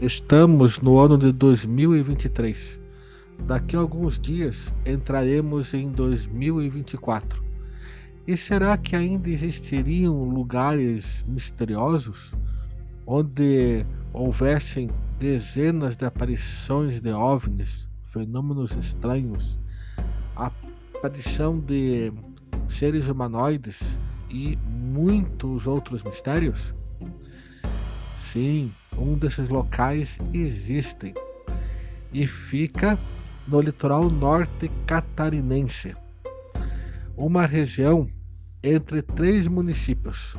Estamos no ano de 2023. Daqui a alguns dias entraremos em 2024. E será que ainda existiriam lugares misteriosos onde houvessem dezenas de aparições de OVNIs, fenômenos estranhos, aparição de seres humanoides e muitos outros mistérios? Sim, um desses locais existem e fica no litoral norte catarinense, uma região entre três municípios,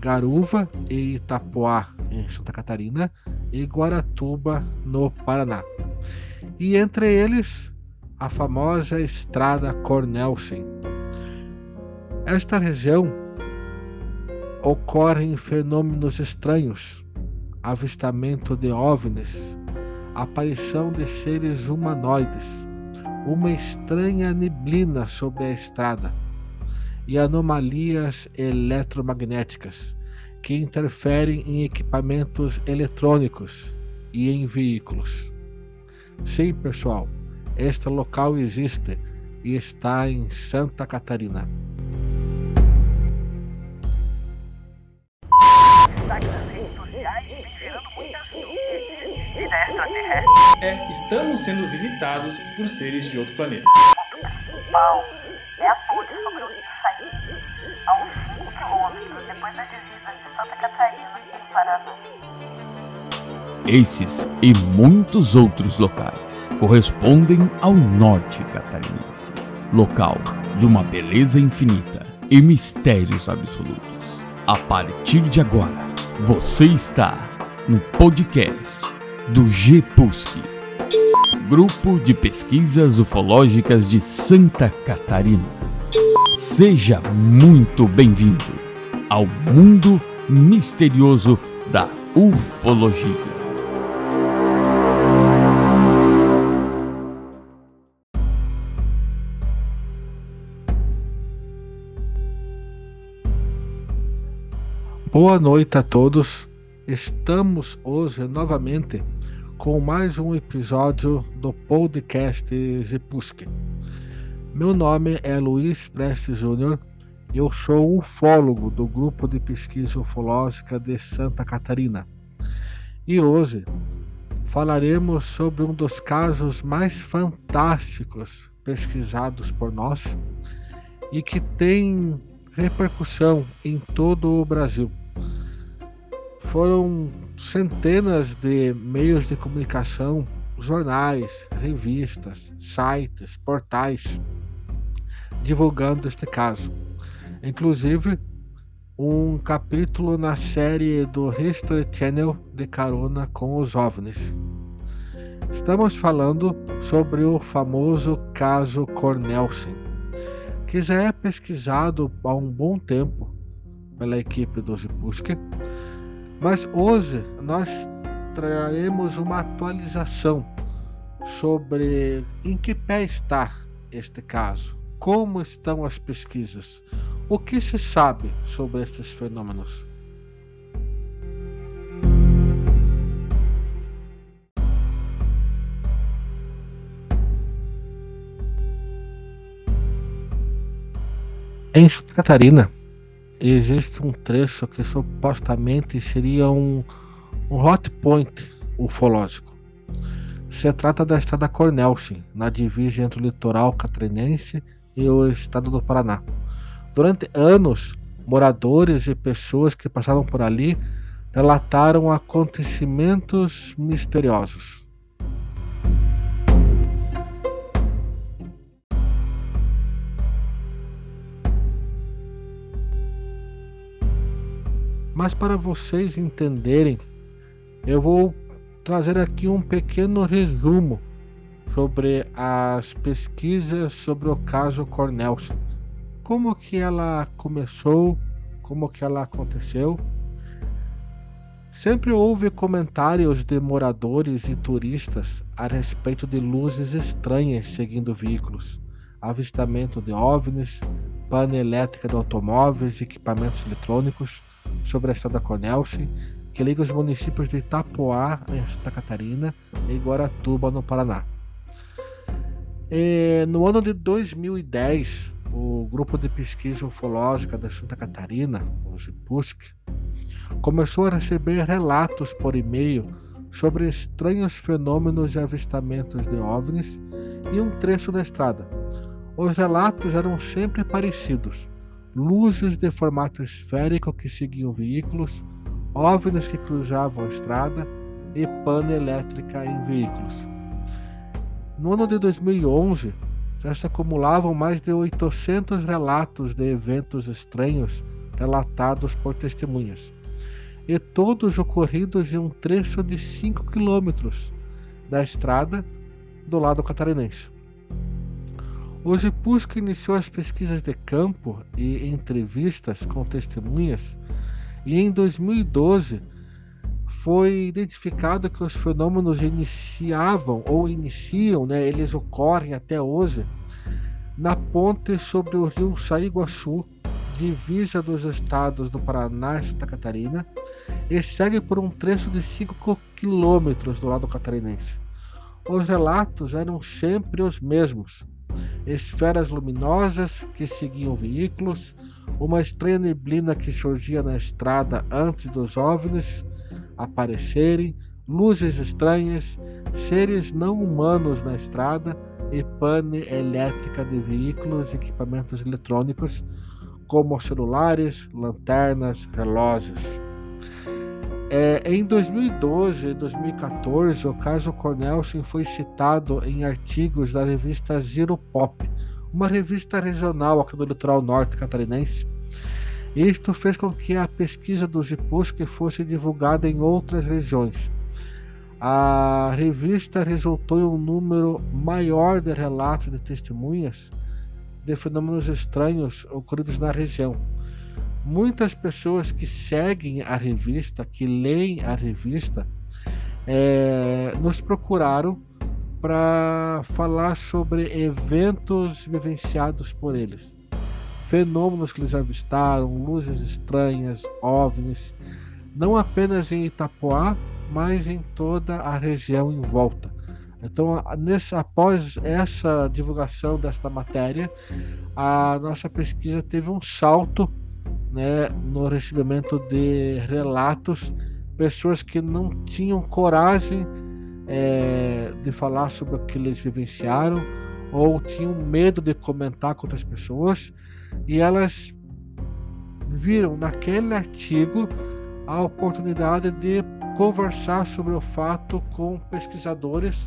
Garuva e Itapoá, em Santa Catarina, e Guaratuba, no Paraná. E entre eles, a famosa Estrada Cornelsen. Esta região ocorrem fenômenos estranhos, avistamento de OVNIs, aparição de seres humanoides, uma estranha neblina sobre a estrada e anomalias eletromagnéticas que interferem em equipamentos eletrônicos e em veículos. Sim, pessoal, este local existe e está em Santa Catarina. É, estamos sendo visitados por seres de outro planeta. Bom, é aponte sobre o rio Saí, a uns 5 quilômetros depois da divisa de Santa Catarina e Paraná. Esses e muitos outros locais correspondem ao norte catarinense, local de uma beleza infinita e mistérios absolutos. A partir de agora, você está no podcast do GPUSC, Grupo de Pesquisas Ufológicas de Santa Catarina. Seja muito bem-vindo ao mundo misterioso da ufologia. Boa noite a todos. Estamos hoje novamente com mais um episódio do podcast Zepuski. Meu nome é Luiz Prestes Júnior e eu sou ufólogo do Grupo de Pesquisa Ufológica de Santa Catarina. E hoje falaremos sobre um dos casos mais fantásticos pesquisados por nós e que tem repercussão em todo o Brasil. Foram centenas de meios de comunicação, jornais, revistas, sites, portais divulgando este caso. Inclusive, um capítulo na série do History Channel de carona com os OVNIs. Estamos falando sobre o famoso caso Cornelsen, que já é pesquisado há um bom tempo pela equipe do Zipuski mas hoje nós traremos uma atualização sobre em que pé está este caso, como estão as pesquisas, o que se sabe sobre estes fenômenos. Em Santa Catarina, existe um trecho que supostamente seria um, um hot point ufológico. Se trata da estrada Cornelsen, na divisa entre o litoral catarinense e o estado do Paraná. Durante anos, moradores e pessoas que passavam por ali relataram acontecimentos misteriosos. Mas para vocês entenderem, eu vou trazer aqui um pequeno resumo sobre as pesquisas sobre o caso Cornelson. Como que ela começou, como que ela aconteceu. Sempre houve comentários de moradores e turistas a respeito de luzes estranhas seguindo veículos, avistamento de OVNIs, pane elétrica de automóveis equipamentos eletrônicos, sobre a estrada Cornelsen que liga os municípios de Itapoá, em Santa Catarina, e Guaratuba, no Paraná. E, no ano de 2010, o grupo de pesquisa ufológica da Santa Catarina, o GIPUSC, começou a receber relatos por e-mail sobre estranhos fenômenos de avistamentos de OVNIs em um trecho da estrada. Os relatos eram sempre parecidos: luzes de formato esférico que seguiam veículos, OVNIs que cruzavam a estrada e pane elétrica em veículos. No ano de 2011, já se acumulavam mais de 800 relatos de eventos estranhos relatados por testemunhas, e todos ocorridos em um trecho de 5 quilômetros da estrada do lado catarinense. O Gipusco iniciou as pesquisas de campo e entrevistas com testemunhas, e em 2012 foi identificado que os fenômenos iniciavam ou iniciam, né, eles ocorrem até hoje, na ponte sobre o rio Saiguaçu, divisa dos estados do Paraná e Santa Catarina, e segue por um trecho de 5 quilômetros do lado catarinense. Os relatos eram sempre os mesmos: esferas luminosas que seguiam veículos, uma estranha neblina que surgia na estrada antes dos OVNIs aparecerem, luzes estranhas, seres não humanos na estrada e pane elétrica de veículos e equipamentos eletrônicos, como celulares, lanternas, relógios. É, em 2012 e 2014, o caso Cornelson foi citado em artigos da revista Zero Pop, uma revista regional aqui do litoral norte catarinense, isto fez com que a pesquisa do Gipusque fosse divulgada em outras regiões. A revista resultou em um número maior de relatos de testemunhas de fenômenos estranhos ocorridos na região. Muitas pessoas que seguem a revista, que leem a revista, é, nos procuraram para falar sobre eventos vivenciados por eles fenômenos que eles avistaram, luzes estranhas, ovnis, não apenas em Itapoá, mas em toda a região em volta. Então, nesse, após essa divulgação desta matéria, a nossa pesquisa teve um salto né, no recebimento de relatos, pessoas que não tinham coragem é, de falar sobre o que eles vivenciaram ou tinham medo de comentar com outras pessoas e elas viram naquele artigo a oportunidade de conversar sobre o fato com pesquisadores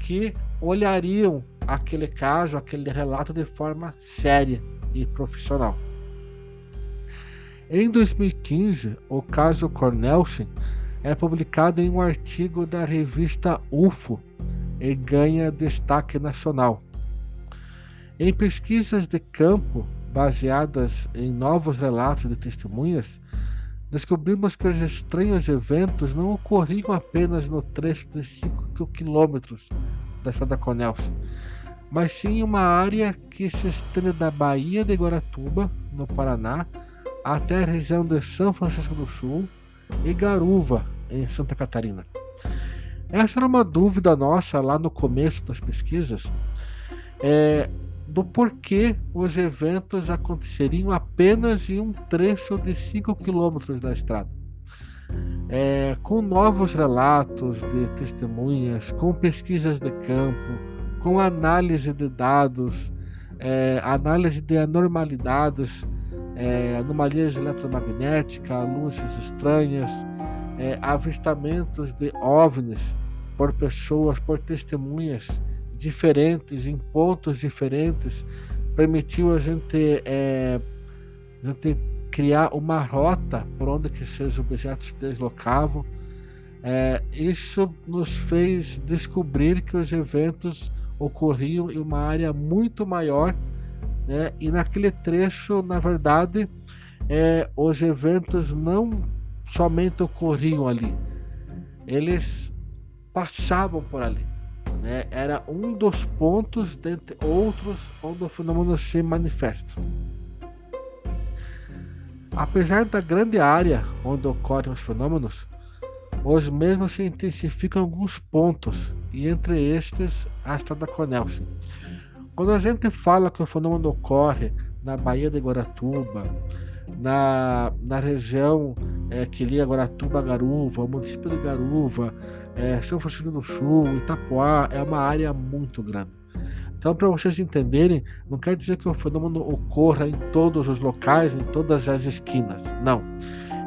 que olhariam aquele caso, aquele relato de forma séria e profissional. Em 2015, o caso Cornelsen é publicado em um artigo da revista UFO e ganha destaque nacional. Em pesquisas de campo, baseadas em novos relatos de testemunhas, descobrimos que os estranhos eventos não ocorriam apenas no trecho de 5 quilômetros da Estrada Conelson, mas sim em uma área que se estende da Baía de Guaratuba, no Paraná, até a região de São Francisco do Sul e Garuva, em Santa Catarina. Essa era uma dúvida nossa lá no começo das pesquisas. É, do porquê os eventos aconteceriam apenas em um trecho de 5 quilômetros da estrada. É, com novos relatos de testemunhas, com pesquisas de campo, com análise de dados, é, análise de anormalidades, é, anomalias eletromagnéticas, luzes estranhas, é, avistamentos de OVNIs por pessoas, por testemunhas diferentes, em pontos diferentes, permitiu a gente, é, a gente criar uma rota por onde que esses objetos se deslocavam. É, isso nos fez descobrir que os eventos ocorriam em uma área muito maior, né? e naquele trecho, na verdade, é, os eventos não somente ocorriam ali, eles passavam por ali. Né? Era um dos pontos, dentre outros, onde o fenômeno se manifesta. Apesar da grande área onde ocorrem os fenômenos, os mesmos se intensificam em alguns pontos, e entre estes a estrada Cornelsen. Quando a gente fala que o fenômeno ocorre na Baía de Guaratuba, na, na região é, que liga Guaratuba a Garuva, o município de Garuva, é, São Francisco do Sul, Itapuá, é uma área muito grande. Então, para vocês entenderem, não quer dizer que o fenômeno ocorra em todos os locais, em todas as esquinas. Não.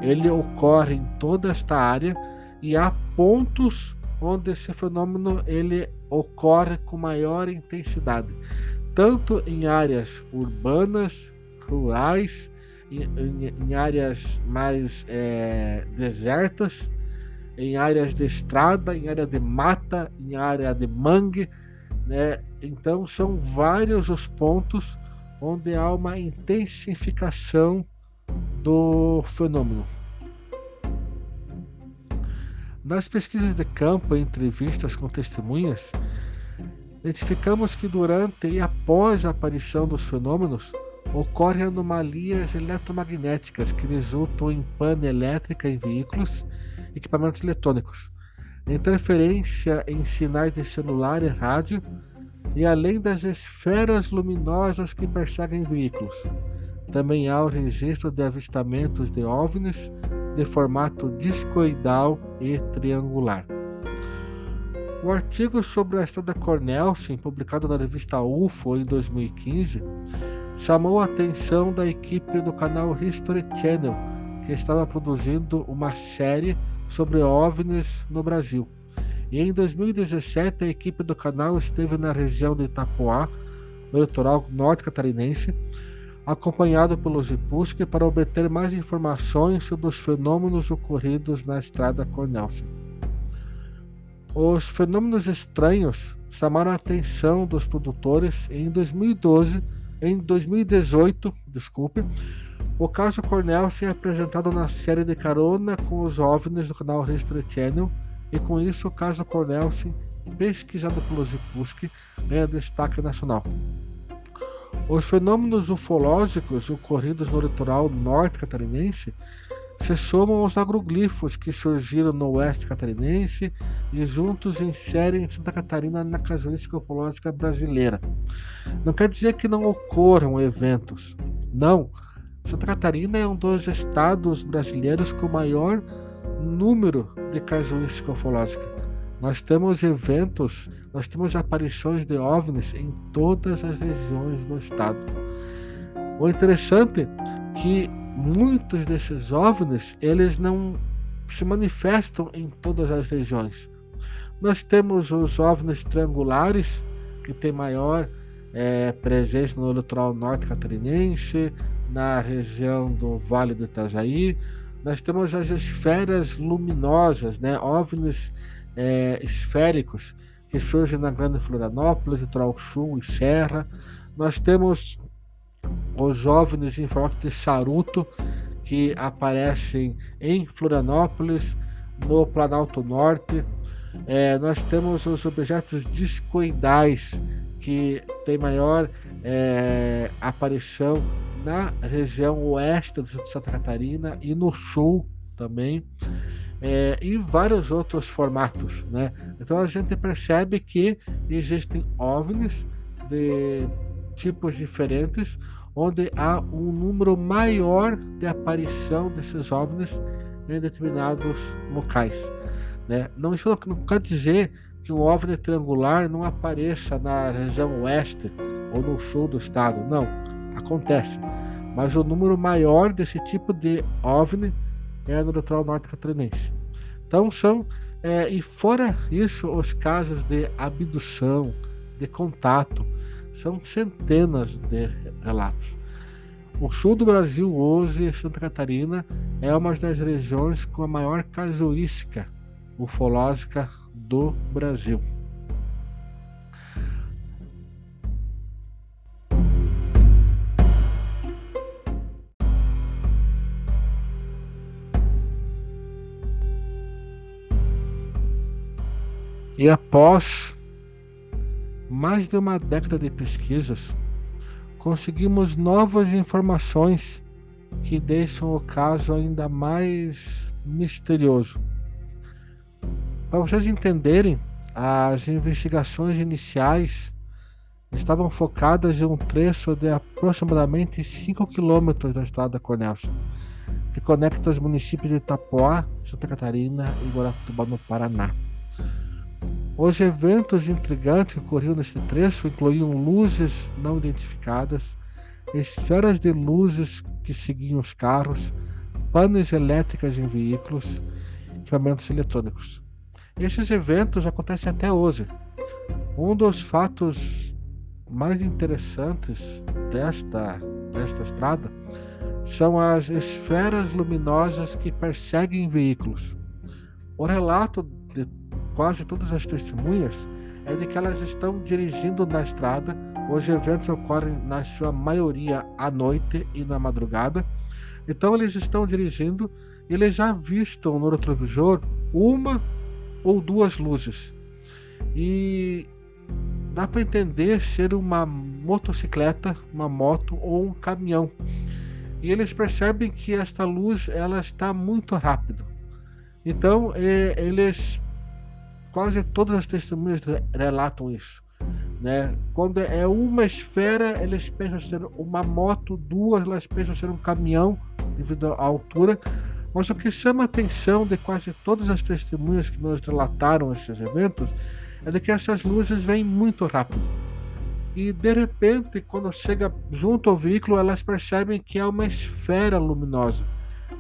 Ele ocorre em toda esta área e há pontos onde esse fenômeno ele ocorre com maior intensidade, tanto em áreas urbanas, rurais, em, em, em áreas mais é, desertas, em áreas de estrada, em área de mata, em área de mangue, né? Então são vários os pontos onde há uma intensificação do fenômeno. Nas pesquisas de campo e entrevistas com testemunhas, identificamos que durante e após a aparição dos fenômenos ocorrem anomalias eletromagnéticas que resultam em pane elétrica em veículos e equipamentos eletrônicos, interferência em sinais de celular e rádio, e além das esferas luminosas que perseguem veículos. Também há o registro de avistamentos de OVNIs de formato discoidal e triangular. O artigo sobre a estrada Cornelsen, publicado na revista UFO em 2015, chamou a atenção da equipe do canal History Channel, que estava produzindo uma série sobre OVNIs no Brasil. E em 2017, a equipe do canal esteve na região de Itapoá, no litoral norte catarinense, acompanhado pelo Zipuski para obter mais informações sobre os fenômenos ocorridos na estrada Cornelsen. Os fenômenos estranhos chamaram a atenção dos produtores e em 2012, em 2018, desculpe, o caso Cornelsen é apresentado na série de carona com os OVNIs do canal History Channel e com isso o caso Cornelsen, pesquisado pelo Zipuski, ganha destaque nacional. Os fenômenos ufológicos ocorridos no litoral norte catarinense se somam aos agroglifos que surgiram no oeste catarinense e juntos inserem Santa Catarina na casuística ufológica brasileira. Não quer dizer que não ocorram eventos. Não. Santa Catarina é um dos estados brasileiros com maior número de casuística ufológica. Nós temos eventos, nós temos aparições de OVNIs em todas as regiões do estado. O interessante é que muitos desses OVNIs, eles não se manifestam em todas as regiões. Nós temos os OVNIs triangulares, que tem maior é, presença no litoral norte catarinense, na região do Vale do Itajaí. Nós temos as esferas luminosas, né, OVNIs é, esféricos que surgem na Grande Florianópolis, Litoral Sul e Serra. Nós temos os OVNIs em formato de charuto que aparecem em Florianópolis, no Planalto Norte. É, nós temos os objetos discoidais que tem maior é, aparição na região oeste de Santa Catarina e no sul também é, e vários outros formatos, né? Então a gente percebe que existem OVNIs de tipos diferentes, onde há um número maior de aparição desses OVNIs em determinados locais. Né? Não, isso não quer dizer que um OVNI triangular não apareça na região oeste ou no sul do estado. Não, acontece. Mas o número maior desse tipo de OVNI é no litoral norte catarinense. Então são, é, e fora isso, os casos de abdução, de contato, são centenas de relatos. O sul do Brasil hoje, Santa Catarina, é uma das regiões com a maior casuística ufológica do Brasil. E após mais de uma década de pesquisas, conseguimos novas informações que deixam o caso ainda mais misterioso. Para vocês entenderem, as investigações iniciais estavam focadas em um trecho de aproximadamente 5 quilômetros da estrada Cornelson, que conecta os municípios de Itapoá, Santa Catarina e Guaratuba, no Paraná. Os eventos intrigantes que ocorriam nesse trecho incluíam luzes não identificadas, esferas de luzes que seguiam os carros, panes elétricas em veículos, equipamentos eletrônicos. Esses eventos acontecem até hoje. Um dos fatos mais interessantes desta, desta estrada são as esferas luminosas que perseguem veículos. O relato quase todas as testemunhas é de que elas estão dirigindo na estrada. Os eventos ocorrem, na sua maioria, à noite e na madrugada. Então, eles estão dirigindo e eles já vistam no retrovisor uma ou duas luzes. E dá para entender ser uma motocicleta, uma moto ou um caminhão. E eles percebem que esta luz ela está muito rápido. Então, é, eles quase todas as testemunhas relatam isso. Né? Quando é uma esfera, eles pensam ser uma moto, duas, elas pensam ser um caminhão, devido à altura. Mas o que chama a atenção de quase todas as testemunhas que nos relataram esses eventos é de que essas luzes vêm muito rápido. E de repente, quando chega junto ao veículo, elas percebem que é uma esfera luminosa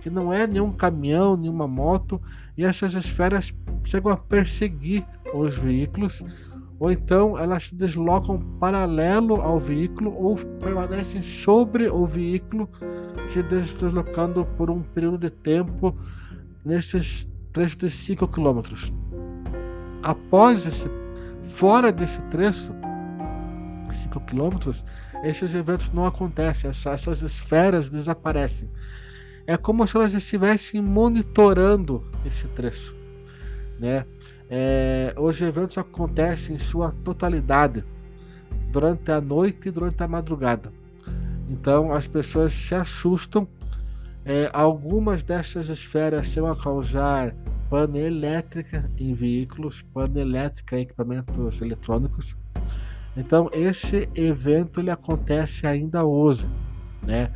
que não é nenhum caminhão, nenhuma moto, e essas esferas chegam a perseguir os veículos, ou então elas se deslocam paralelo ao veículo ou permanecem sobre o veículo, se deslocando por um período de tempo nesses trechos de 5 km. Após esse, fora desse trecho, 5 km, esses eventos não acontecem, essas esferas desaparecem. É como se elas estivessem monitorando esse trecho. Né? É, os eventos acontecem em sua totalidade durante a noite e durante a madrugada. Então as pessoas se assustam. É, algumas dessas esferas chegam a causar pane elétrica em veículos, pane elétrica em equipamentos eletrônicos. Então esse evento ele acontece ainda hoje, né?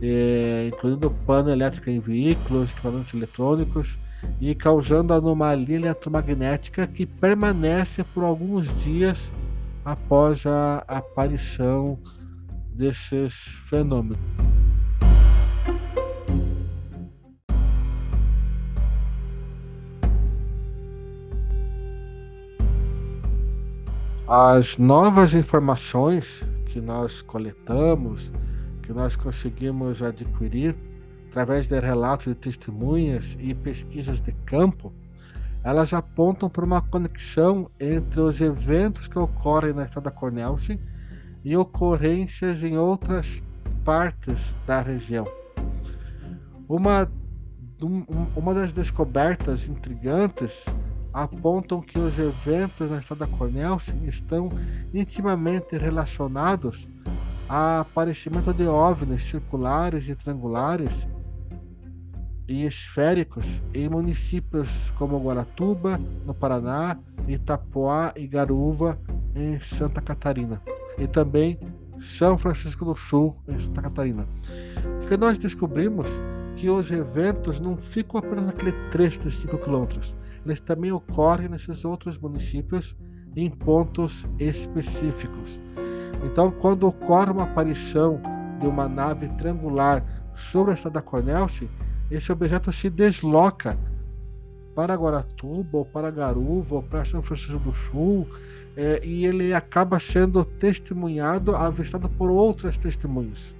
é, incluindo pano elétrico em veículos, equipamentos eletrônicos e causando anomalia eletromagnética que permanece por alguns dias após a aparição desses fenômenos. As novas informações que nós coletamos que nós conseguimos adquirir através de relatos de testemunhas e pesquisas de campo, elas apontam para uma conexão entre os eventos que ocorrem na estrada Cornelsen e ocorrências em outras partes da região. Uma, um, uma das descobertas intrigantes apontam que os eventos na estrada Cornelsen estão intimamente relacionados aparecimento de OVNIs circulares e triangulares e esféricos em municípios como Guaratuba, no Paraná, Itapoá e Garuva, em Santa Catarina, e também São Francisco do Sul, em Santa Catarina. Porque nós descobrimos que os eventos não ficam apenas naquele trecho de 5 quilômetros, eles também ocorrem nesses outros municípios em pontos específicos. Então, quando ocorre uma aparição de uma nave triangular sobre a estrada Cornelce, esse objeto se desloca para Guaratuba, ou para Garuva, ou para São Francisco do Sul, é, e ele acaba sendo testemunhado, avistado por outras testemunhas.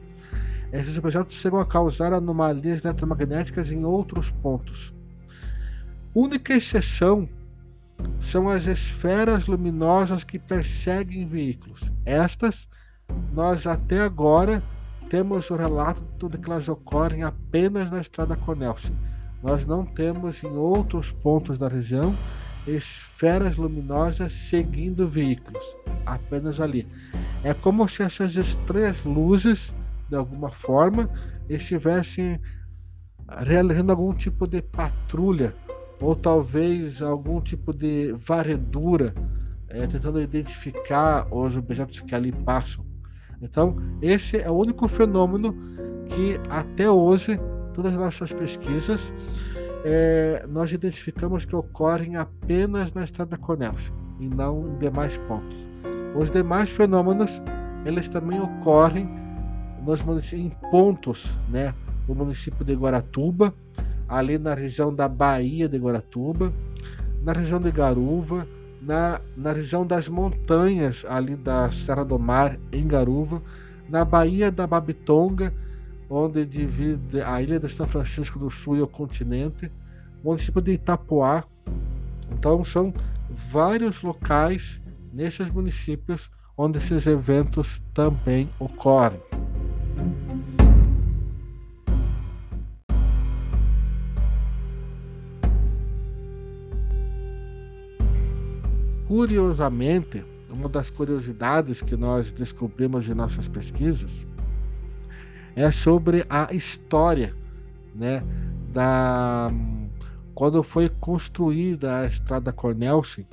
Esses objetos chegam a causar anomalias eletromagnéticas em outros pontos. Única exceção são as esferas luminosas que perseguem veículos. Estas, nós até agora temos o relato de que elas ocorrem apenas na estrada Cornelsen. Nós não temos em outros pontos da região esferas luminosas seguindo veículos, apenas ali. É como se essas estranhas luzes, de alguma forma, estivessem realizando algum tipo de patrulha ou talvez algum tipo de varredura, é, tentando identificar os objetos que ali passam. Então, esse é o único fenômeno que até hoje, todas as nossas pesquisas, é, nós identificamos que ocorrem apenas na estrada Cornélio e não em demais pontos. Os demais fenômenos, eles também ocorrem nos em pontos, né, no município de Guaratuba, ali na região da Bahia de Guaratuba, na região de Garuva, na, na região das montanhas ali da Serra do Mar, em Garuva, na Baía da Babitonga, onde divide a ilha de São Francisco do Sul e o continente, município de Itapuá. Então são vários locais nesses municípios onde esses eventos também ocorrem. Curiosamente, uma das curiosidades que nós descobrimos em nossas pesquisas é sobre a história, né, da quando foi construída a estrada Cornelsen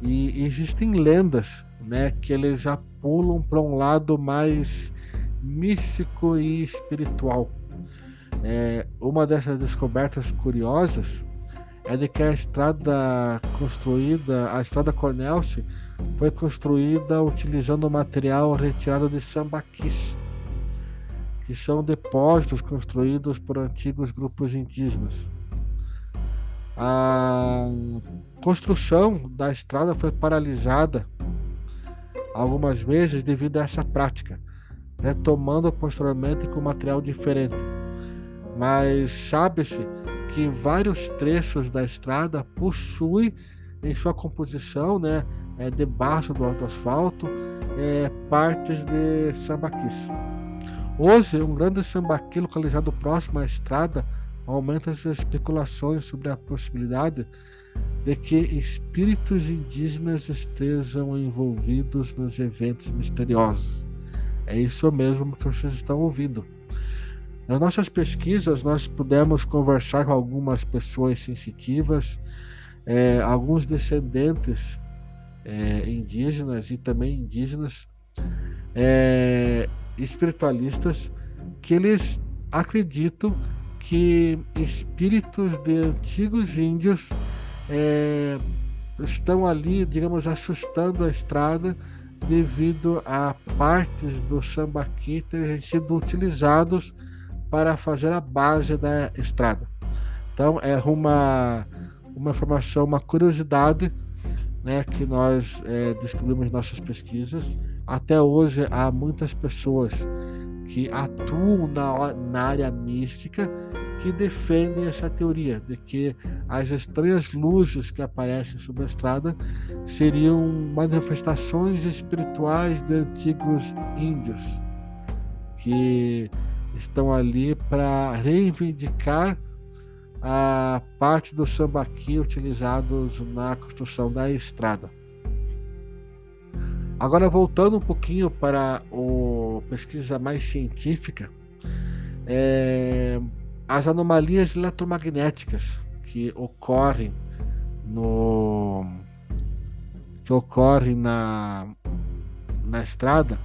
e existem lendas, né, que eles já pulam para um lado mais místico e espiritual. É, uma dessas descobertas curiosas é de que a estrada construída, a estrada Cornelce, foi construída utilizando material retirado de sambaquis, que são depósitos construídos por antigos grupos indígenas. A construção da estrada foi paralisada algumas vezes devido a essa prática, retomando posteriormente com material diferente. Mas sabe-se que vários trechos da estrada possuem em sua composição, né, é, debaixo do alto asfalto, é, partes de sambaquis. Hoje, um grande sambaqui localizado próximo à estrada aumenta as especulações sobre a possibilidade de que espíritos indígenas estejam envolvidos nos eventos misteriosos. É isso mesmo que vocês estão ouvindo. Nas nossas pesquisas, nós pudemos conversar com algumas pessoas sensitivas, é, alguns descendentes é, indígenas e também indígenas é, espiritualistas que eles acreditam que espíritos de antigos índios é, estão ali, digamos, assustando a estrada devido a partes do sambaqui terem sido utilizados para fazer a base da estrada. Então é uma, uma informação, uma curiosidade né, que nós é, descobrimos em nossas pesquisas. Até hoje há muitas pessoas que atuam na, na área mística que defendem essa teoria de que as estranhas luzes que aparecem sobre a estrada seriam manifestações espirituais de antigos índios que estão ali para reivindicar a parte do sambaqui utilizados na construção da estrada. Agora voltando um pouquinho para a pesquisa mais científica, é, as anomalias eletromagnéticas que ocorrem no que ocorrem na, na estrada,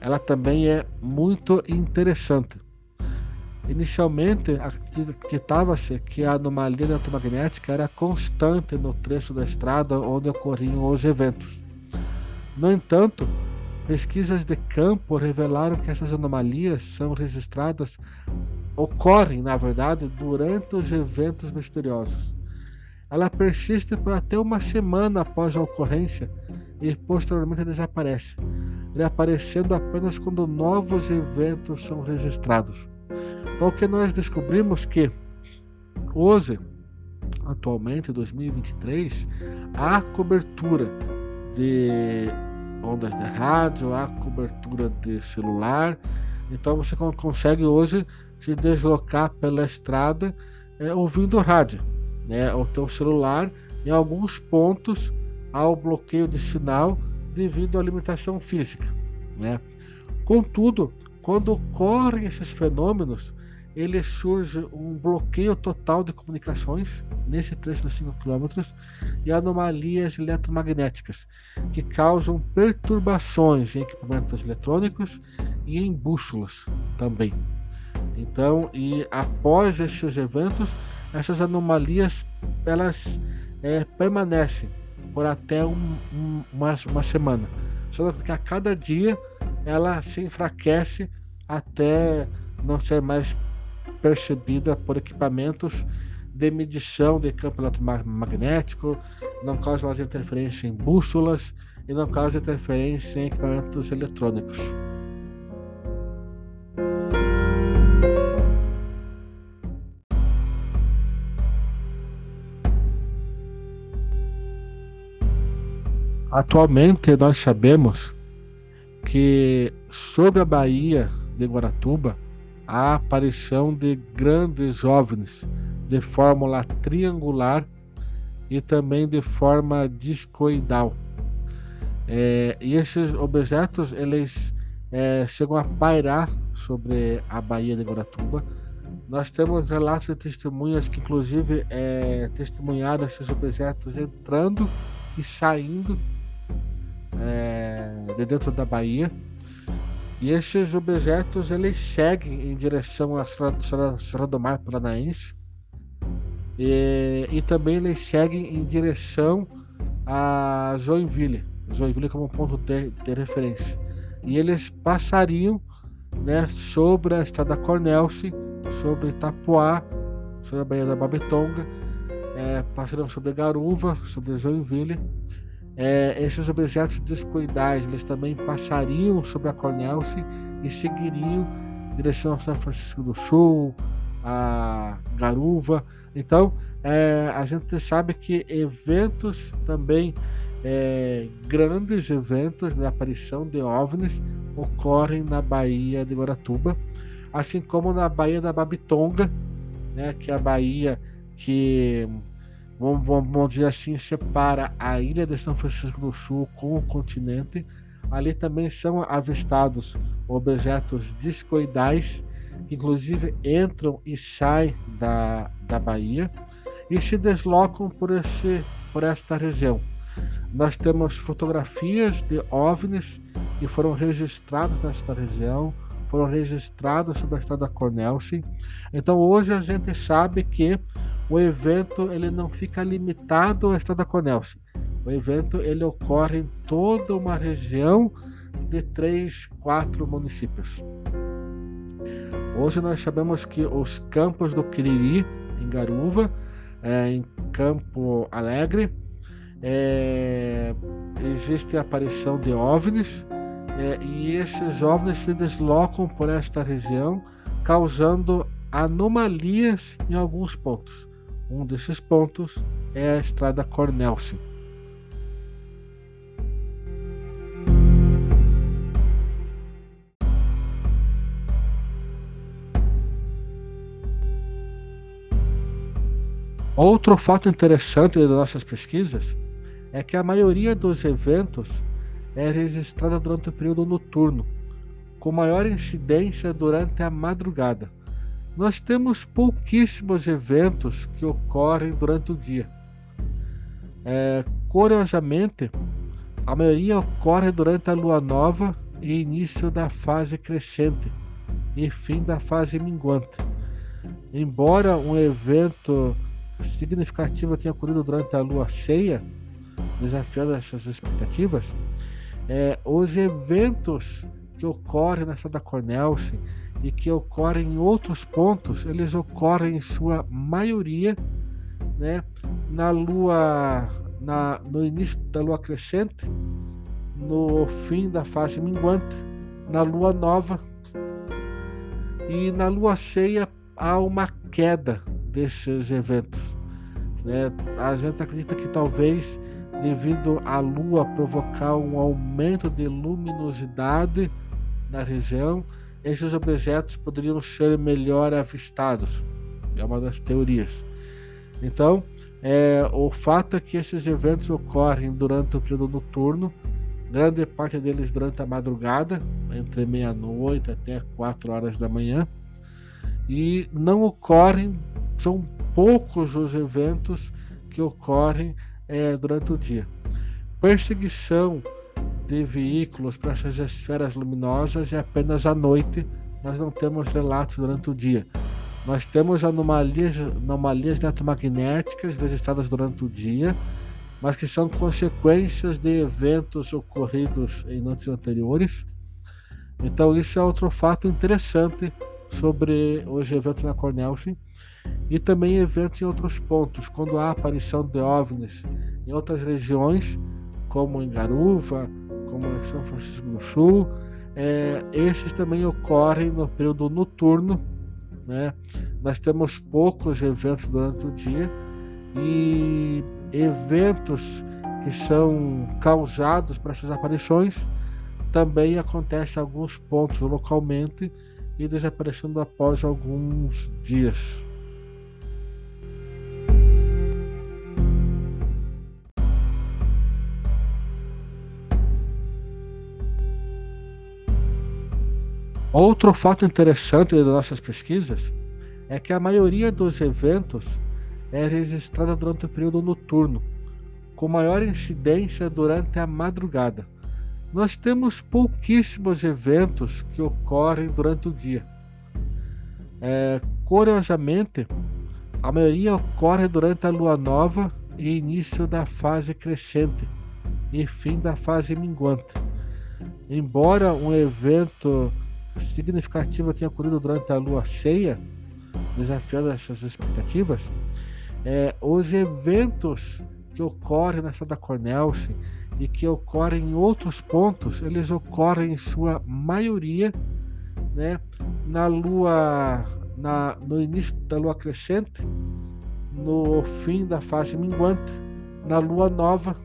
ela também é muito interessante. Inicialmente, acreditava-se que a anomalia eletromagnética era constante no trecho da estrada onde ocorriam os eventos. No entanto, pesquisas de campo revelaram que essas anomalias são registradas, ocorrem, na verdade, durante os eventos misteriosos. Ela persiste por até uma semana após a ocorrência e posteriormente desaparece, reaparecendo apenas quando novos eventos são registrados. Então, o que nós descobrimos que hoje, atualmente, 2023, há cobertura de ondas de rádio, há cobertura de celular. Então, você consegue hoje se deslocar pela estrada é, ouvindo rádio, né? O teu celular, em alguns pontos, há o bloqueio de sinal devido à limitação física, né? Contudo, quando ocorrem esses fenômenos, ele surge um bloqueio total de comunicações nesse trecho dos 5 km e anomalias eletromagnéticas que causam perturbações em equipamentos eletrônicos e em bússolas também. Então, e após esses eventos, essas anomalias elas é, permanecem por até um, um, uma, uma semana. Só que a cada dia ela se enfraquece até não ser mais percebida por equipamentos de medição de campo eletromagnético, não causa mais interferência em bússolas e não causa interferência em equipamentos eletrônicos. Atualmente nós sabemos que sobre a Baía de Guaratuba há aparição de grandes OVNIs de fórmula triangular e também de forma discoidal. É, e esses objetos eles é, chegam a pairar sobre a Baía de Guaratuba. Nós temos relatos de testemunhas que, inclusive, é, testemunharam esses objetos entrando e saindo é, de dentro da Bahia. E esses objetos eles seguem em direção à Serra do Mar Paranaense e, e também eles seguem em direção a Joinville, Joinville como ponto de, de referência. E eles passariam né, sobre a estrada Cornelce, sobre Itapuá, sobre a Baía da Babitonga, é, passariam sobre Garuva, sobre Joinville é, esses objetos descuidados eles também passariam sobre a Cornelce e seguiriam em direção a São Francisco do Sul, a Garuva. Então, é, a gente sabe que eventos também, é, grandes eventos de aparição de OVNIs ocorrem na Baía de Guaratuba, assim como na Baía da Babitonga, né, que é a baía que vamos, vamos dizer assim, separa a ilha de São Francisco do Sul com o continente. Ali também são avistados objetos discoidais, que inclusive entram e saem da, da Bahia e se deslocam por, esse, por esta região. Nós temos fotografias de OVNIs que foram registrados nesta região, foram registrados sobre a estrada Cornelsen. Então hoje a gente sabe que o evento ele não fica limitado à Estrada Conelce. O evento ele ocorre em toda uma região de três, quatro municípios. Hoje nós sabemos que os campos do Quiriri, em Garuva, é, em Campo Alegre, é, existe a aparição de OVNIs é, e esses OVNIs se deslocam por esta região, causando anomalias em alguns pontos. Um desses pontos é a estrada Cornelsen. Outro fato interessante das nossas pesquisas é que a maioria dos eventos é registrada durante o período noturno, com maior incidência durante a madrugada. Nós temos pouquíssimos eventos que ocorrem durante o dia. É, curiosamente, a maioria ocorre durante a lua nova e início da fase crescente e fim da fase minguante. Embora um evento significativo tenha ocorrido durante a lua cheia, desafiando essas expectativas, é, os eventos que ocorrem na da Cornelsen e que ocorrem em outros pontos, eles ocorrem em sua maioria né, na lua, na, no início da lua crescente, no fim da fase minguante, na lua nova e na lua cheia há uma queda desses eventos. Né? A gente acredita que talvez devido à lua provocar um aumento de luminosidade na região, esses objetos poderiam ser melhor avistados. É uma das teorias. Então, é, o fato é que esses eventos ocorrem durante o período noturno, grande parte deles durante a madrugada, entre meia-noite até 4 horas da manhã, e não ocorrem, são poucos os eventos que ocorrem é, durante o dia. Perseguição de veículos para essas esferas luminosas é apenas à noite, nós não temos relatos durante o dia. Nós temos anomalias, anomalias eletromagnéticas registradas durante o dia, mas que são consequências de eventos ocorridos em noites anteriores. Então, isso é outro fato interessante sobre os eventos na Cornelsen e também eventos em outros pontos, quando há aparição de OVNIs em outras regiões, como em Garuva, como em São Francisco do Sul, é, esses também ocorrem no período noturno. Né? Nós temos poucos eventos durante o dia e eventos que são causados por essas aparições também acontecem em alguns pontos localmente e desaparecendo após alguns dias. Outro fato interessante das nossas pesquisas é que a maioria dos eventos é registrada durante o período noturno, com maior incidência durante a madrugada. Nós temos pouquíssimos eventos que ocorrem durante o dia. É, curiosamente, a maioria ocorre durante a lua nova e início da fase crescente e fim da fase minguante. Embora um evento significativa tenha ocorrido durante a lua cheia, desafiando essas expectativas, é, os eventos que ocorrem na cidade da Cornelsen e que ocorrem em outros pontos, eles ocorrem em sua maioria né, na lua, na, no início da lua crescente, no fim da fase minguante, na lua nova.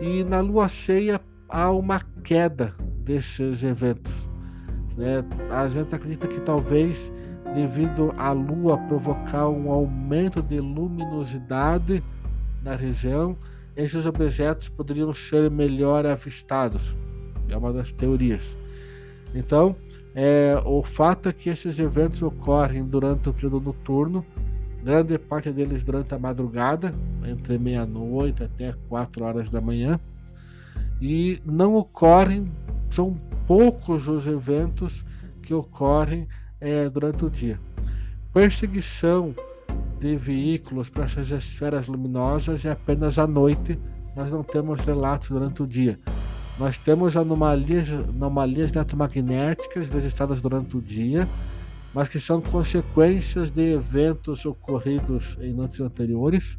E na lua cheia há uma queda desses eventos. Né? A gente acredita que talvez devido à Lua provocar um aumento de luminosidade na região, esses objetos poderiam ser melhor avistados. É uma das teorias. Então, é, o fato é que esses eventos ocorrem durante o período noturno, grande parte deles durante a madrugada, entre meia-noite até 4 horas da manhã, e não ocorrem, são poucos os eventos que ocorrem é, durante o dia. Perseguição de veículos para essas esferas luminosas é apenas à noite, nós não temos relatos durante o dia. Nós temos anomalias, anomalias eletromagnéticas registradas durante o dia, mas que são consequências de eventos ocorridos em noites anteriores.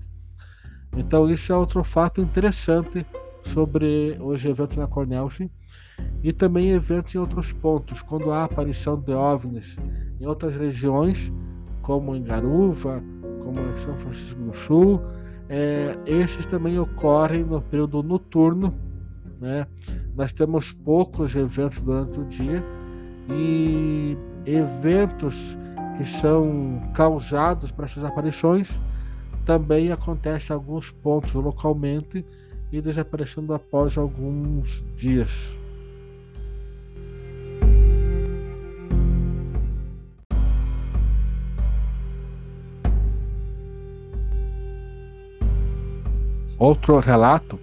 Então, isso é outro fato interessante sobre os eventos na Cornelsen e também eventos em outros pontos, quando há aparição de OVNIs em outras regiões, como em Garuva, como em São Francisco do Sul, é, esses também ocorrem no período noturno. Né? Nós temos poucos eventos durante o dia e eventos que são causados por essas aparições também acontecem em alguns pontos localmente e desaparecendo após alguns dias. Outro relato: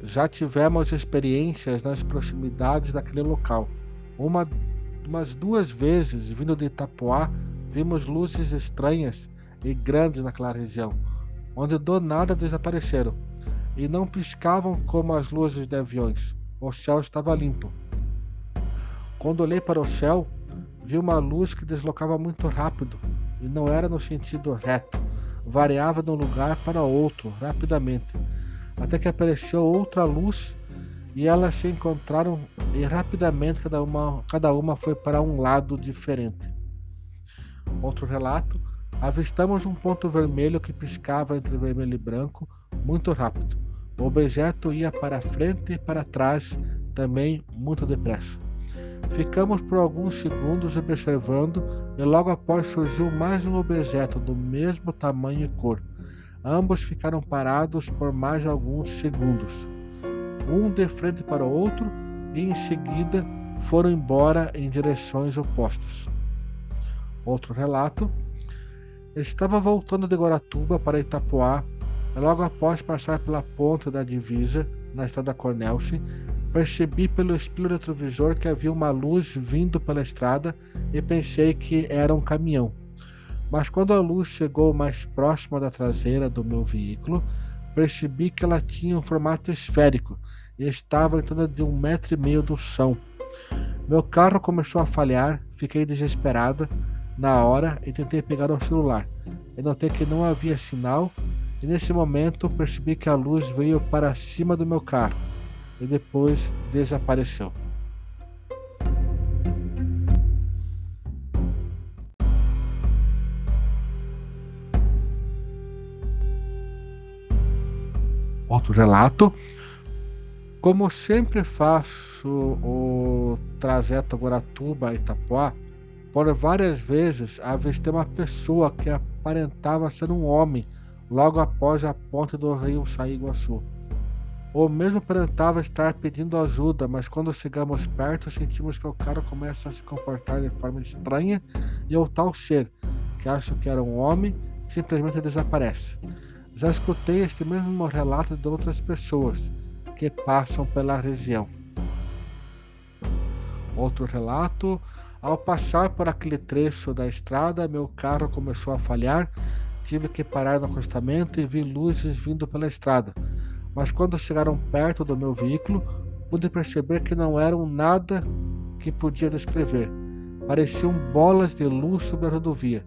já tivemos experiências nas proximidades daquele local. Uma, umas duas vezes, vindo de Itapuá, vimos luzes estranhas e grandes naquela região, onde do nada desapareceram e não piscavam como as luzes de aviões. O céu estava limpo. Quando olhei para o céu, vi uma luz que deslocava muito rápido e não era no sentido reto variava de um lugar para outro rapidamente, até que apareceu outra luz e elas se encontraram e rapidamente cada uma, cada uma foi para um lado diferente. Outro relato: avistamos um ponto vermelho que piscava entre vermelho e branco muito rápido. O objeto ia para frente e para trás também muito depressa. Ficamos por alguns segundos observando e logo após surgiu mais um objeto do mesmo tamanho e cor. Ambos ficaram parados por mais alguns segundos, um de frente para o outro, e em seguida foram embora em direções opostas. Outro relato. Estava voltando de Guaratuba para Itapoá, logo após passar pela ponta da divisa, na estrada Cornelce, percebi pelo espelho retrovisor que havia uma luz vindo pela estrada e pensei que era um caminhão. Mas quando a luz chegou mais próxima da traseira do meu veículo, percebi que ela tinha um formato esférico e estava em torno de um metro e meio do chão. Meu carro começou a falhar, fiquei desesperada na hora e tentei pegar o celular. Eu notei que não havia sinal e nesse momento percebi que a luz veio para cima do meu carro e depois desapareceu. Outro relato. Como sempre faço o trajeto Guaratuba Itapuá, por várias vezes avistei uma pessoa que aparentava ser um homem logo após a ponte do rio Saiguaçu. O mesmo aparentava estar pedindo ajuda, mas quando chegamos perto sentimos que o cara começa a se comportar de forma estranha e o tal ser, que acho que era um homem, simplesmente desaparece. Já escutei este mesmo relato de outras pessoas que passam pela região. Outro relato: ao passar por aquele trecho da estrada, meu carro começou a falhar. Tive que parar no acostamento e vi luzes vindo pela estrada. Mas quando chegaram perto do meu veículo, pude perceber que não eram nada que podia descrever. Pareciam bolas de luz sobre a rodovia.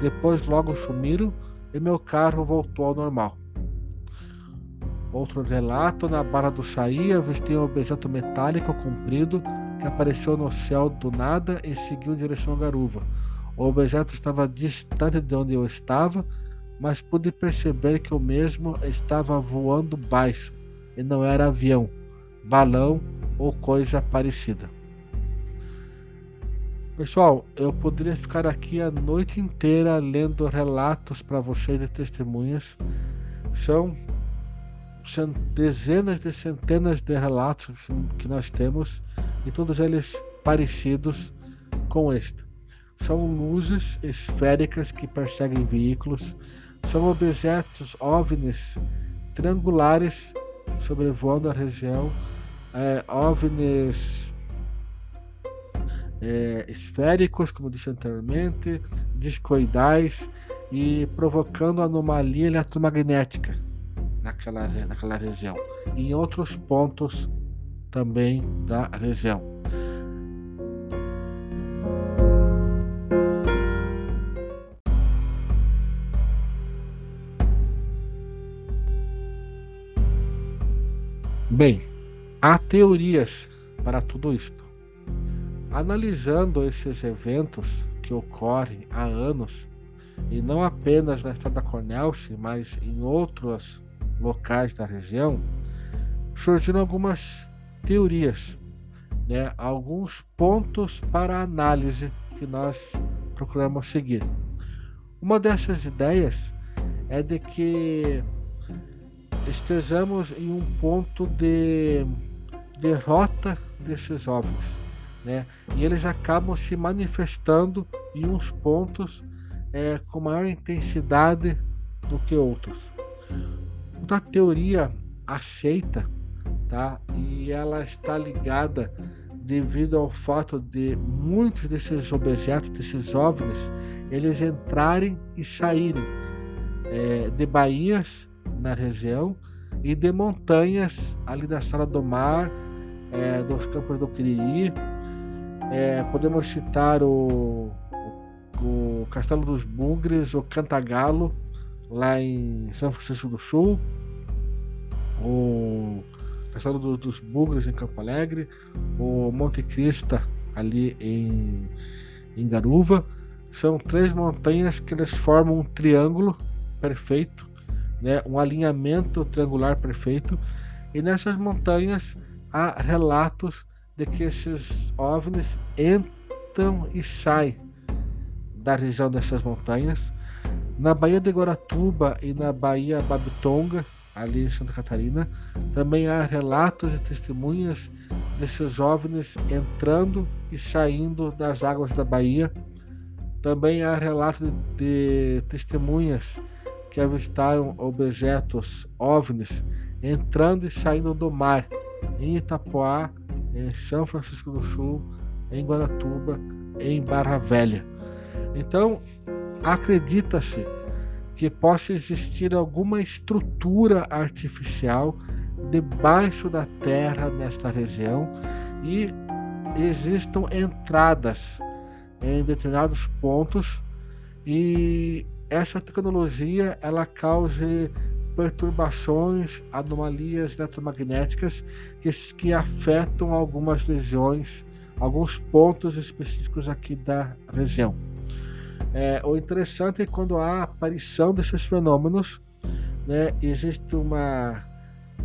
Depois logo sumiram e meu carro voltou ao normal. Outro relato: na Barra do Chaí, avistei um objeto metálico comprido que apareceu no céu do nada e seguiu em direção a Garuva. O objeto estava distante de onde eu estava, mas pude perceber que o mesmo estava voando baixo e não era avião, balão ou coisa parecida. Pessoal, eu poderia ficar aqui a noite inteira lendo relatos para vocês de testemunhas. São dezenas de centenas de relatos que nós temos e todos eles parecidos com este. São luzes esféricas que perseguem veículos, são objetos OVNIs triangulares sobrevoando a região, é, OVNIs é, esféricos, como disse anteriormente, discoidais e provocando anomalia eletromagnética naquela, naquela região e em outros pontos também da região. Bem, há teorias para tudo isto. Analisando esses eventos que ocorrem há anos, e não apenas na estrada Cornelche, mas em outros locais da região, surgiram algumas teorias, né, alguns pontos para análise que nós procuramos seguir. Uma dessas ideias é de que estejamos em um ponto de derrota desses OVNIs né? E eles acabam se manifestando em uns pontos é, com maior intensidade do que outros. Outra teoria aceita, tá? E ela está ligada devido ao fato de muitos desses objetos, desses OVNIs, eles entrarem e saírem é, de baías na região e de montanhas ali da Sala do Mar, é, dos Campos do Quiriri, é, podemos citar o, o Castelo dos Bugres, o Cantagalo, lá em São Francisco do Sul, o Castelo do, dos Bugres em Campo Alegre, o Monte Crista ali em, em Garuva. São três montanhas que eles formam um triângulo perfeito, né? um alinhamento triangular perfeito. E nessas montanhas há relatos de que esses OVNIs entram e saem da região dessas montanhas. Na Baía de Guaratuba e na Baía Babitonga, ali em Santa Catarina, também há relatos e testemunhas desses OVNIs entrando e saindo das águas da Bahia. Também há relatos de, de testemunhas que avistaram objetos OVNIs entrando e saindo do mar em Itapoá, em São Francisco do Sul, em Guaratuba, em Barra Velha. Então, acredita-se que possa existir alguma estrutura artificial debaixo da terra nesta região e existam entradas em determinados pontos e essa tecnologia ela cause perturbações, anomalias eletromagnéticas que, que afetam algumas regiões, alguns pontos específicos aqui da região. É, o interessante é quando há aparição desses fenômenos, né, existe uma,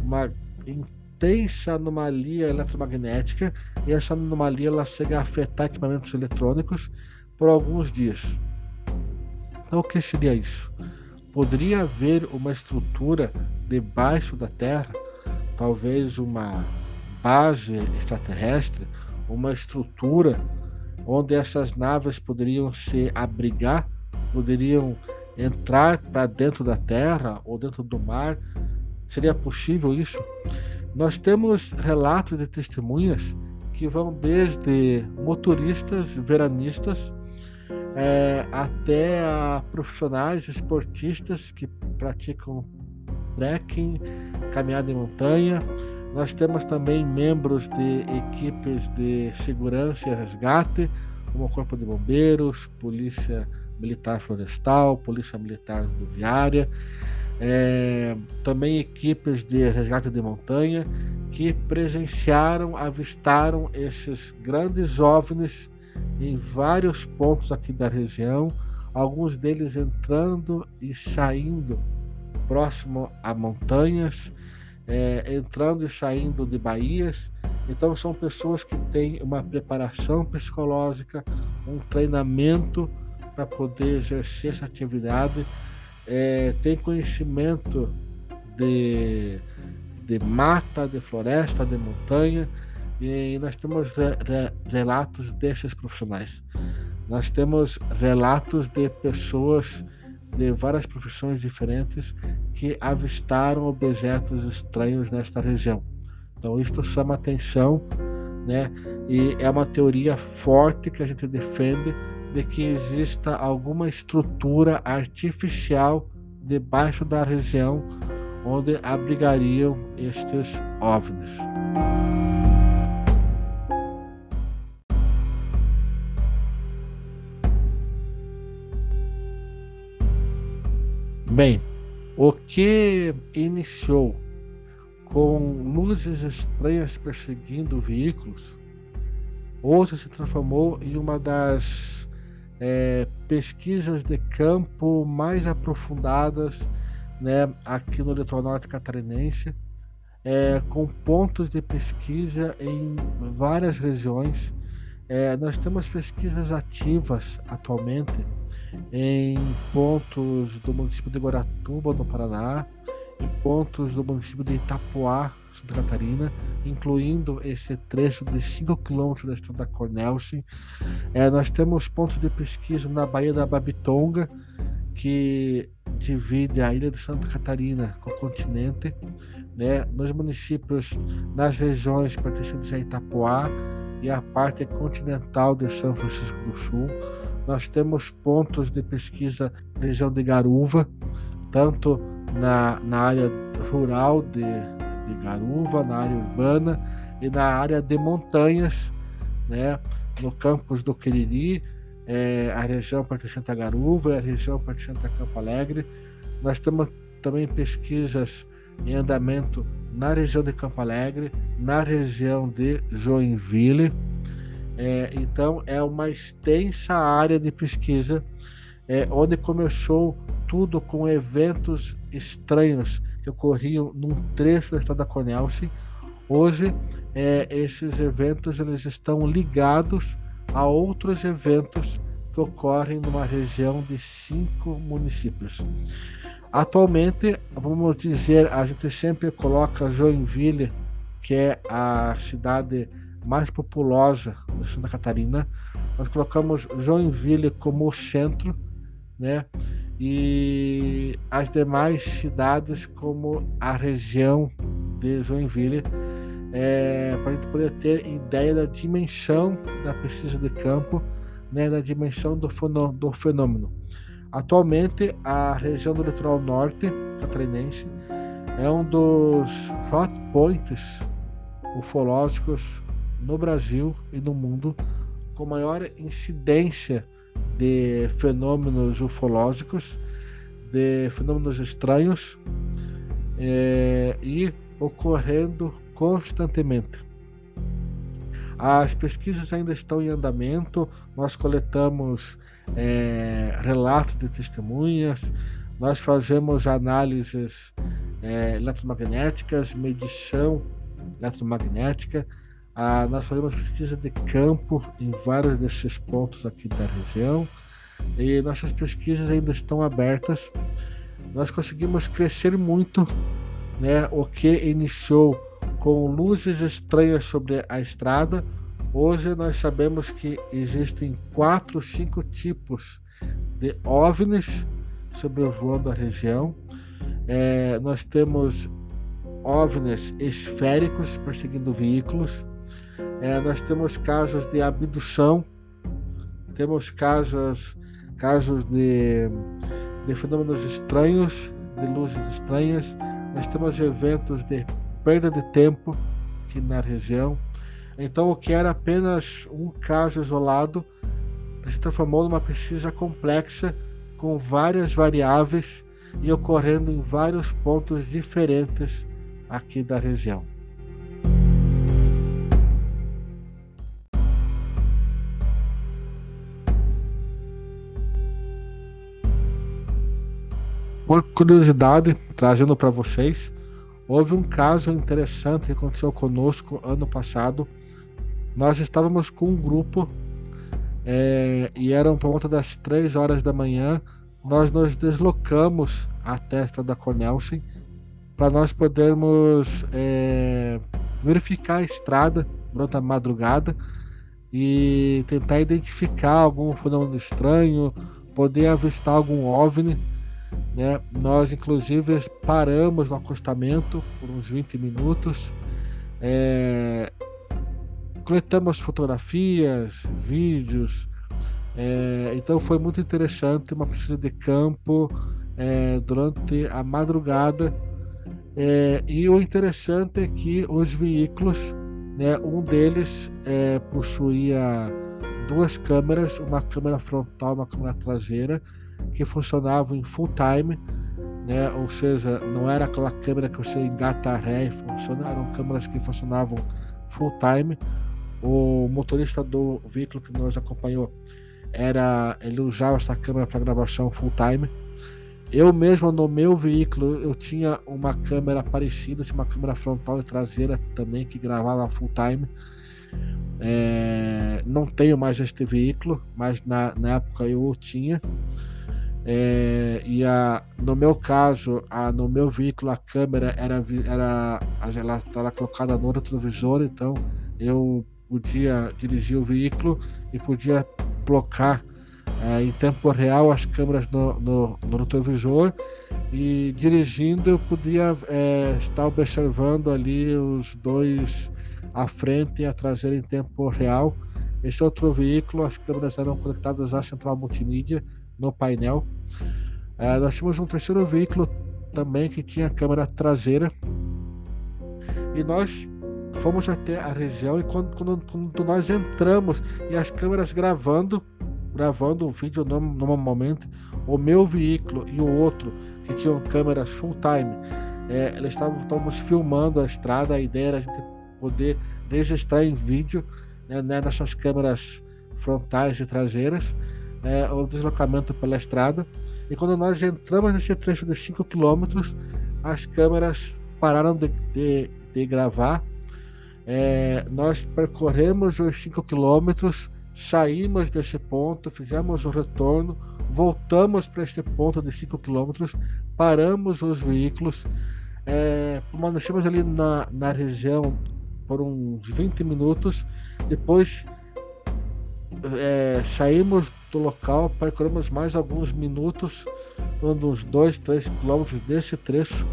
uma intensa anomalia eletromagnética e essa anomalia ela chega a afetar equipamentos eletrônicos por alguns dias. Então, o que seria isso? Poderia haver uma estrutura debaixo da Terra, talvez uma base extraterrestre, uma estrutura onde essas naves poderiam se abrigar, poderiam entrar para dentro da Terra ou dentro do mar. Seria possível isso? Nós temos relatos de testemunhas que vão desde motoristas, veranistas, é, até a profissionais esportistas que praticam trekking, caminhada em montanha. Nós temos também membros de equipes de segurança e resgate, como o Corpo de Bombeiros, Polícia Militar Florestal, Polícia Militar Rodoviária, é, também equipes de resgate de montanha que presenciaram, avistaram esses grandes OVNIs em vários pontos aqui da região, alguns deles entrando e saindo próximo a montanhas, é, entrando e saindo de baías. Então são pessoas que têm uma preparação psicológica, um treinamento para poder exercer essa atividade, é, tem conhecimento de, de mata, de floresta, de montanha e nós temos re, re, relatos desses profissionais. Nós temos relatos de pessoas de várias profissões diferentes que avistaram objetos estranhos nesta região. Então isto chama atenção, né? E é uma teoria forte que a gente defende de que exista alguma estrutura artificial debaixo da região onde abrigariam estes OVNIs. Bem, o que iniciou com luzes estranhas perseguindo veículos, hoje se transformou em uma das é, pesquisas de campo mais aprofundadas né, aqui no litoral norte catarinense, é, com pontos de pesquisa em várias regiões. É, nós temos pesquisas ativas atualmente em pontos do município de Guaratuba, no Paraná, em pontos do município de Itapoá, Santa Catarina, incluindo esse trecho de 5 km da estrada Cornelsen. É, nós temos pontos de pesquisa na Baía da Babitonga, que divide a ilha de Santa Catarina com o continente, né, nos municípios, nas regiões pertencentes a Itapoá e a parte continental de São Francisco do Sul. Nós temos pontos de pesquisa na região de Garuva, tanto na, na área rural de, de Garuva, na área urbana e na área de montanhas, né? no campus do Quiriri, é, a região pertencente a Garuva, a região pertencente a Campo Alegre. Nós temos também pesquisas em andamento na região de Campo Alegre, na região de Joinville é, então é uma extensa área de pesquisa é, onde começou tudo com eventos estranhos que ocorriam num trecho da estrada Cornelce. Hoje é, esses eventos eles estão ligados a outros eventos que ocorrem numa região de cinco municípios. Atualmente, vamos dizer, a gente sempre coloca Joinville, que é a cidade mais populosa de Santa Catarina. Nós colocamos Joinville como centro, né? E as demais cidades como a região de Joinville, é, para a gente poder ter ideia da dimensão da pesquisa de campo, né, da dimensão do, do fenômeno. Atualmente, a região do litoral norte catarinense é um dos hot points ufológicos no Brasil e no mundo com maior incidência de fenômenos ufológicos, de fenômenos estranhos é, e ocorrendo constantemente. As pesquisas ainda estão em andamento, nós coletamos é, relatos de testemunhas, nós fazemos análises é, eletromagnéticas, medição eletromagnética, ah, nós fazemos pesquisa de campo em vários desses pontos aqui da região e nossas pesquisas ainda estão abertas. Nós conseguimos crescer muito, né? O que iniciou com luzes estranhas sobre a estrada, hoje nós sabemos que existem quatro, cinco tipos de OVNIs sobrevoando a região. É, nós temos OVNIs esféricos perseguindo veículos. É, nós temos casos de abdução, temos casos, casos de, de fenômenos estranhos, de luzes estranhas. Nós temos eventos de perda de tempo aqui na região. Então, o que era apenas um caso isolado se transformou numa pesquisa complexa com várias variáveis e ocorrendo em vários pontos diferentes aqui da região. Por curiosidade, trazendo para vocês, houve um caso interessante que aconteceu conosco ano passado. Nós estávamos com um grupo é, e eram por volta das 3 horas da manhã. Nós nos deslocamos à testa da Cornelsen para nós podermos é, verificar a estrada durante a madrugada e tentar identificar algum fenômeno estranho, poder avistar algum OVNI. Né? Nós, inclusive, paramos no acostamento por uns 20 minutos, é, coletamos fotografias, vídeos. É, então foi muito interessante uma pesquisa de campo é, durante a madrugada é, e o interessante é que os veículos, né, um deles é, possuía duas câmeras, uma câmera frontal, uma câmera traseira, que funcionavam em full time, né, ou seja, não era aquela câmera que você engata a ré e funciona, eram câmeras que funcionavam full time. O motorista do veículo que nos acompanhou era ele usava essa câmera para gravação full time eu mesmo no meu veículo eu tinha uma câmera parecida, tinha uma câmera frontal e traseira também que gravava full time. É, não tenho mais este veículo, mas na, na época eu tinha. É, e a, no meu caso, a, no meu veículo a câmera era, era ela estava colocada no retrovisor, então eu podia dirigir o veículo e podia colocar é, em tempo real as câmeras no, no, no retrovisor e dirigindo eu podia é, estar observando ali os dois à frente e a traseira em tempo real. Esse outro veículo, as câmeras eram conectadas à central multimídia no painel. É, nós tínhamos um terceiro veículo também que tinha câmera traseira e nós fomos até a região e quando, quando, quando nós entramos e as câmeras gravando gravando um vídeo normalmente, o meu veículo e o outro, que tinham câmeras full time, é, eles estávamos filmando a estrada, a ideia era a gente poder registrar em vídeo né, né nessas câmeras frontais e traseiras é, o deslocamento pela estrada. E quando nós entramos nesse trecho de 5 km, as câmeras pararam de, de, de gravar. É, nós percorremos os 5 quilômetros saímos desse ponto, fizemos o retorno, voltamos para este ponto de 5 km, paramos os veículos, é, permanecemos ali na, na região por uns 20 minutos. Depois é, saímos do local, percorremos mais alguns minutos, uns 2, 3 quilômetros desse trecho.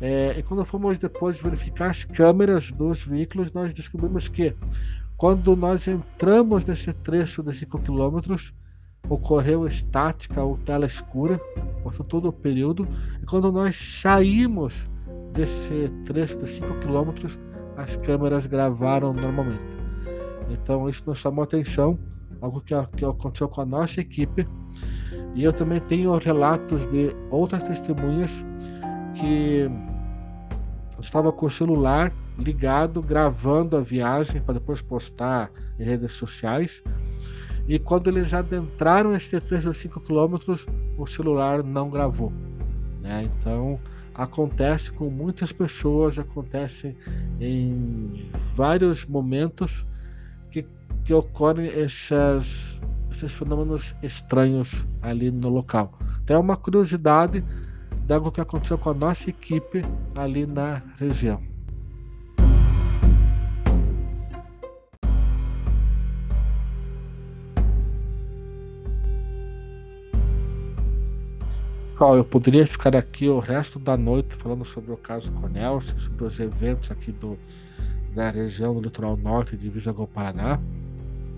É, e quando fomos depois verificar as câmeras dos veículos, nós descobrimos que quando nós entramos nesse trecho de 5 quilômetros, ocorreu estática ou tela escura, por todo o período. E quando nós saímos desse trecho de 5 quilômetros, as câmeras gravaram normalmente. Então isso nos chamou atenção, algo que, que aconteceu com a nossa equipe. E eu também tenho relatos de outras testemunhas que estava com o celular ligado, gravando a viagem para depois postar em redes sociais. E quando eles adentraram esse trecho de 5 km, o celular não gravou. Né? Então acontece com muitas pessoas, acontece em vários momentos que, ocorrem esses, esses fenômenos estranhos ali no local. Tem uma curiosidade de algo que aconteceu com a nossa equipe ali na região. Pessoal, eu poderia ficar aqui o resto da noite falando sobre o caso Cornelson, sobre os eventos aqui do, da região do litoral norte de Visagol Paraná.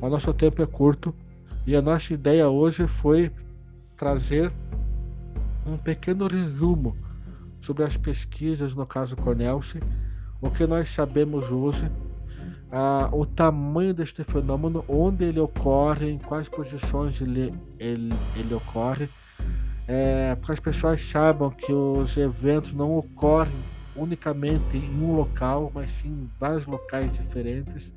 Mas nosso tempo é curto. E a nossa ideia hoje foi trazer um pequeno resumo sobre as pesquisas no caso Cornelson, o que nós sabemos hoje, ah, o tamanho deste fenômeno, onde ele ocorre, em quais posições ele, ele, ele ocorre, é, para que as pessoas saibam que os eventos não ocorrem unicamente em um local, mas sim em vários locais diferentes,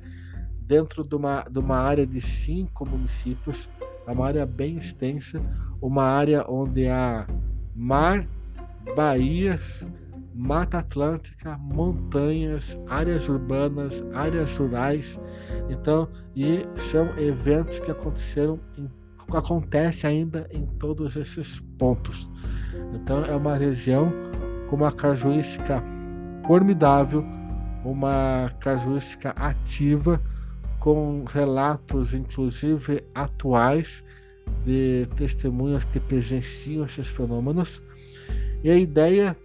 dentro de uma, de uma área de cinco municípios, é uma área bem extensa, uma área onde há mar, baías, mata atlântica, montanhas, áreas urbanas, áreas rurais. Então, e são eventos que aconteceram em acontece ainda em todos esses pontos. Então é uma região com uma casuística formidável, uma casuística ativa, com relatos inclusive atuais de testemunhas que presenciam esses fenômenos. E a ideia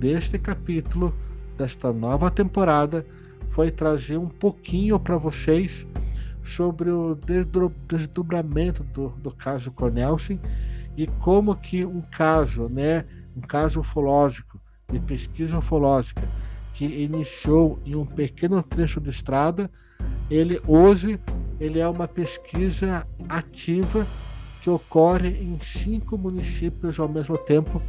deste capítulo, desta nova temporada, foi trazer um pouquinho para vocês sobre o desdobramento do, do caso Cornelsen e como que um caso, né, um caso ufológico, de pesquisa ufológica, que iniciou em um pequeno trecho de estrada, ele hoje ele é uma pesquisa ativa que ocorre em cinco municípios ao mesmo tempo,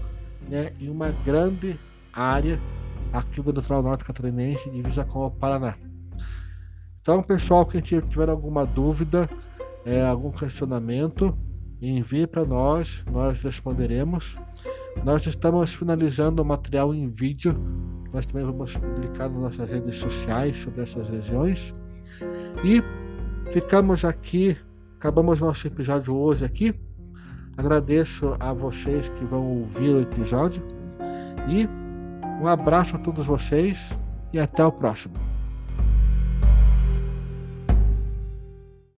né, em uma grande área aqui do litoral norte catarinense, divisa com o Paraná. Então, pessoal, quem tiver alguma dúvida, é, algum questionamento, envie para nós, nós responderemos. Nós estamos finalizando o material em vídeo, nós também vamos publicar nas nossas redes sociais sobre essas regiões. E ficamos aqui, acabamos nosso episódio hoje aqui. Agradeço a vocês que vão ouvir o episódio e um abraço a todos vocês e até o próximo.